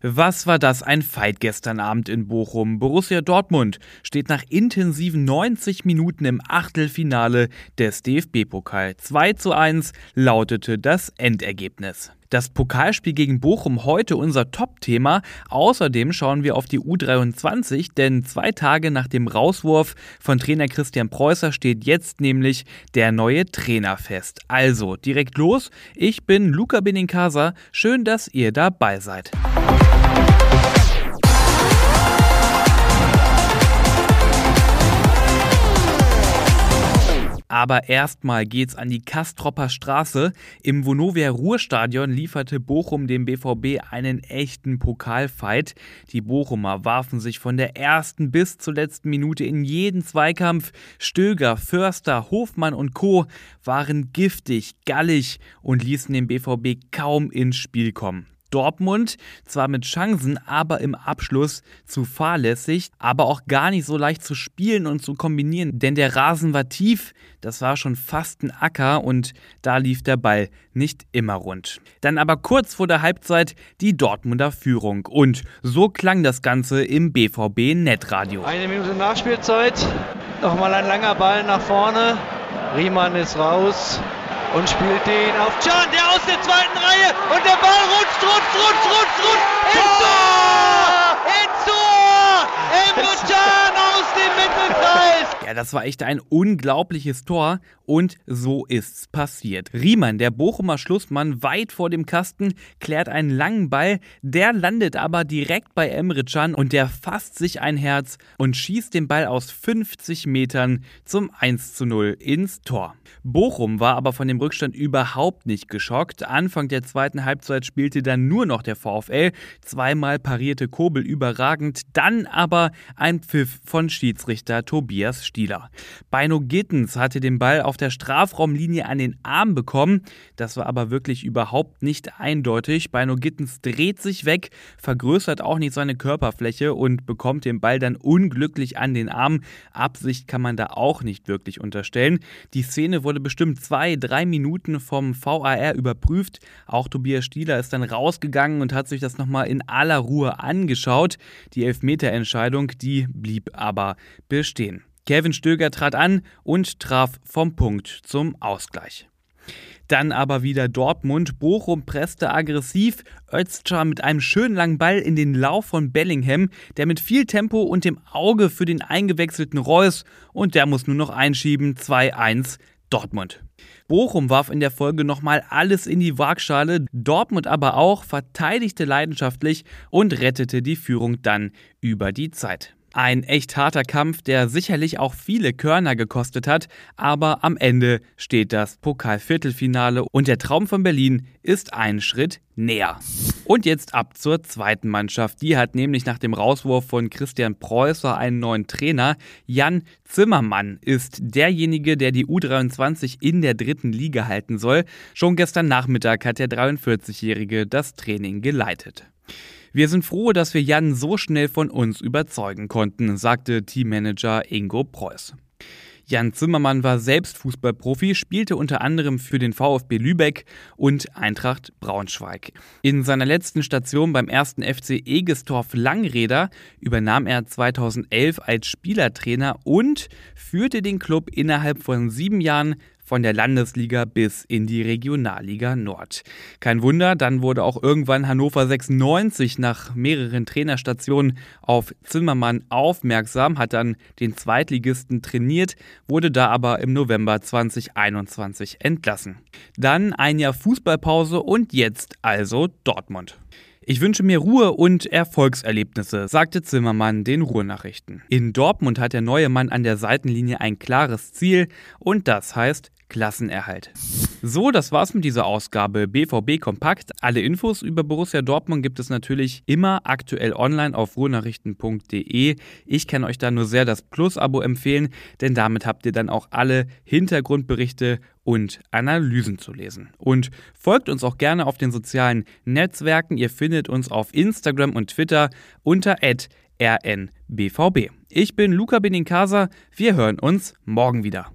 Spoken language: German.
Was war das ein Fight gestern Abend in Bochum? Borussia Dortmund steht nach intensiven 90 Minuten im Achtelfinale des DFB-Pokal. 2 zu 1 lautete das Endergebnis. Das Pokalspiel gegen Bochum heute unser Top-Thema. Außerdem schauen wir auf die U23, denn zwei Tage nach dem Rauswurf von Trainer Christian Preußer steht jetzt nämlich der neue Trainer fest. Also direkt los. Ich bin Luca Benincasa. Schön, dass ihr dabei seid. Aber erstmal geht's an die Kastropper Straße. Im Vonovia Ruhrstadion lieferte Bochum dem BVB einen echten Pokalfight. Die Bochumer warfen sich von der ersten bis zur letzten Minute in jeden Zweikampf. Stöger, Förster, Hofmann und Co. waren giftig, gallig und ließen den BVB kaum ins Spiel kommen. Dortmund zwar mit Chancen, aber im Abschluss zu fahrlässig, aber auch gar nicht so leicht zu spielen und zu kombinieren, denn der Rasen war tief, das war schon fast ein Acker und da lief der Ball nicht immer rund. Dann aber kurz vor der Halbzeit die Dortmunder Führung. Und so klang das Ganze im BVB Netradio. Eine Minute Nachspielzeit, nochmal ein langer Ball nach vorne, Riemann ist raus, und spielt den auf Can, der aus der zweiten Reihe und der Ball rutscht, rutscht, rutscht, rutscht, rutscht Tor! Ja, das war echt ein unglaubliches Tor und so ist's passiert. Riemann, der Bochumer Schlussmann, weit vor dem Kasten, klärt einen langen Ball, der landet aber direkt bei Emre Can und der fasst sich ein Herz und schießt den Ball aus 50 Metern zum 1 zu 0 ins Tor. Bochum war aber von dem Rückstand überhaupt nicht geschockt. Anfang der zweiten Halbzeit spielte dann nur noch der VfL. Zweimal parierte Kobel überragend, dann aber ein Pfiff von Schiedsrichter Tobias Stieler. Beino Gittens hatte den Ball auf der Strafraumlinie an den Arm bekommen. Das war aber wirklich überhaupt nicht eindeutig. Beino Gittens dreht sich weg, vergrößert auch nicht seine Körperfläche und bekommt den Ball dann unglücklich an den Arm. Absicht kann man da auch nicht wirklich unterstellen. Die Szene wurde bestimmt zwei, drei Minuten vom VAR überprüft. Auch Tobias Stieler ist dann rausgegangen und hat sich das nochmal in aller Ruhe angeschaut. Die Elfmeterentscheidung, die blieb aber bestehen. Kevin Stöger trat an und traf vom Punkt zum Ausgleich. Dann aber wieder Dortmund. Bochum presste aggressiv. Özcan mit einem schönen langen Ball in den Lauf von Bellingham, der mit viel Tempo und dem Auge für den eingewechselten Reus und der muss nur noch einschieben. 2-1 Dortmund. Bochum warf in der Folge nochmal alles in die Waagschale, Dortmund aber auch, verteidigte leidenschaftlich und rettete die Führung dann über die Zeit. Ein echt harter Kampf, der sicherlich auch viele Körner gekostet hat, aber am Ende steht das Pokalviertelfinale und der Traum von Berlin ist einen Schritt näher. Und jetzt ab zur zweiten Mannschaft. Die hat nämlich nach dem Rauswurf von Christian Preußer einen neuen Trainer. Jan Zimmermann ist derjenige, der die U23 in der dritten Liga halten soll. Schon gestern Nachmittag hat der 43-Jährige das Training geleitet. Wir sind froh, dass wir Jan so schnell von uns überzeugen konnten, sagte Teammanager Ingo Preuß. Jan Zimmermann war selbst Fußballprofi, spielte unter anderem für den VfB Lübeck und Eintracht Braunschweig. In seiner letzten Station beim ersten FC Egestorf Langräder übernahm er 2011 als Spielertrainer und führte den Club innerhalb von sieben Jahren von der Landesliga bis in die Regionalliga Nord. Kein Wunder, dann wurde auch irgendwann Hannover 96 nach mehreren Trainerstationen auf Zimmermann aufmerksam, hat dann den Zweitligisten trainiert, wurde da aber im November 2021 entlassen. Dann ein Jahr Fußballpause und jetzt also Dortmund. Ich wünsche mir Ruhe und Erfolgserlebnisse, sagte Zimmermann den Ruhrnachrichten. In Dortmund hat der neue Mann an der Seitenlinie ein klares Ziel und das heißt Klassenerhalt. So, das war's mit dieser Ausgabe BVB Kompakt. Alle Infos über Borussia Dortmund gibt es natürlich immer aktuell online auf ruhrnachrichten.de. Ich kann euch da nur sehr das Plus-Abo empfehlen, denn damit habt ihr dann auch alle Hintergrundberichte und Analysen zu lesen. Und folgt uns auch gerne auf den sozialen Netzwerken. Ihr findet uns auf Instagram und Twitter unter rnbvb. Ich bin Luca Benincasa. Wir hören uns morgen wieder.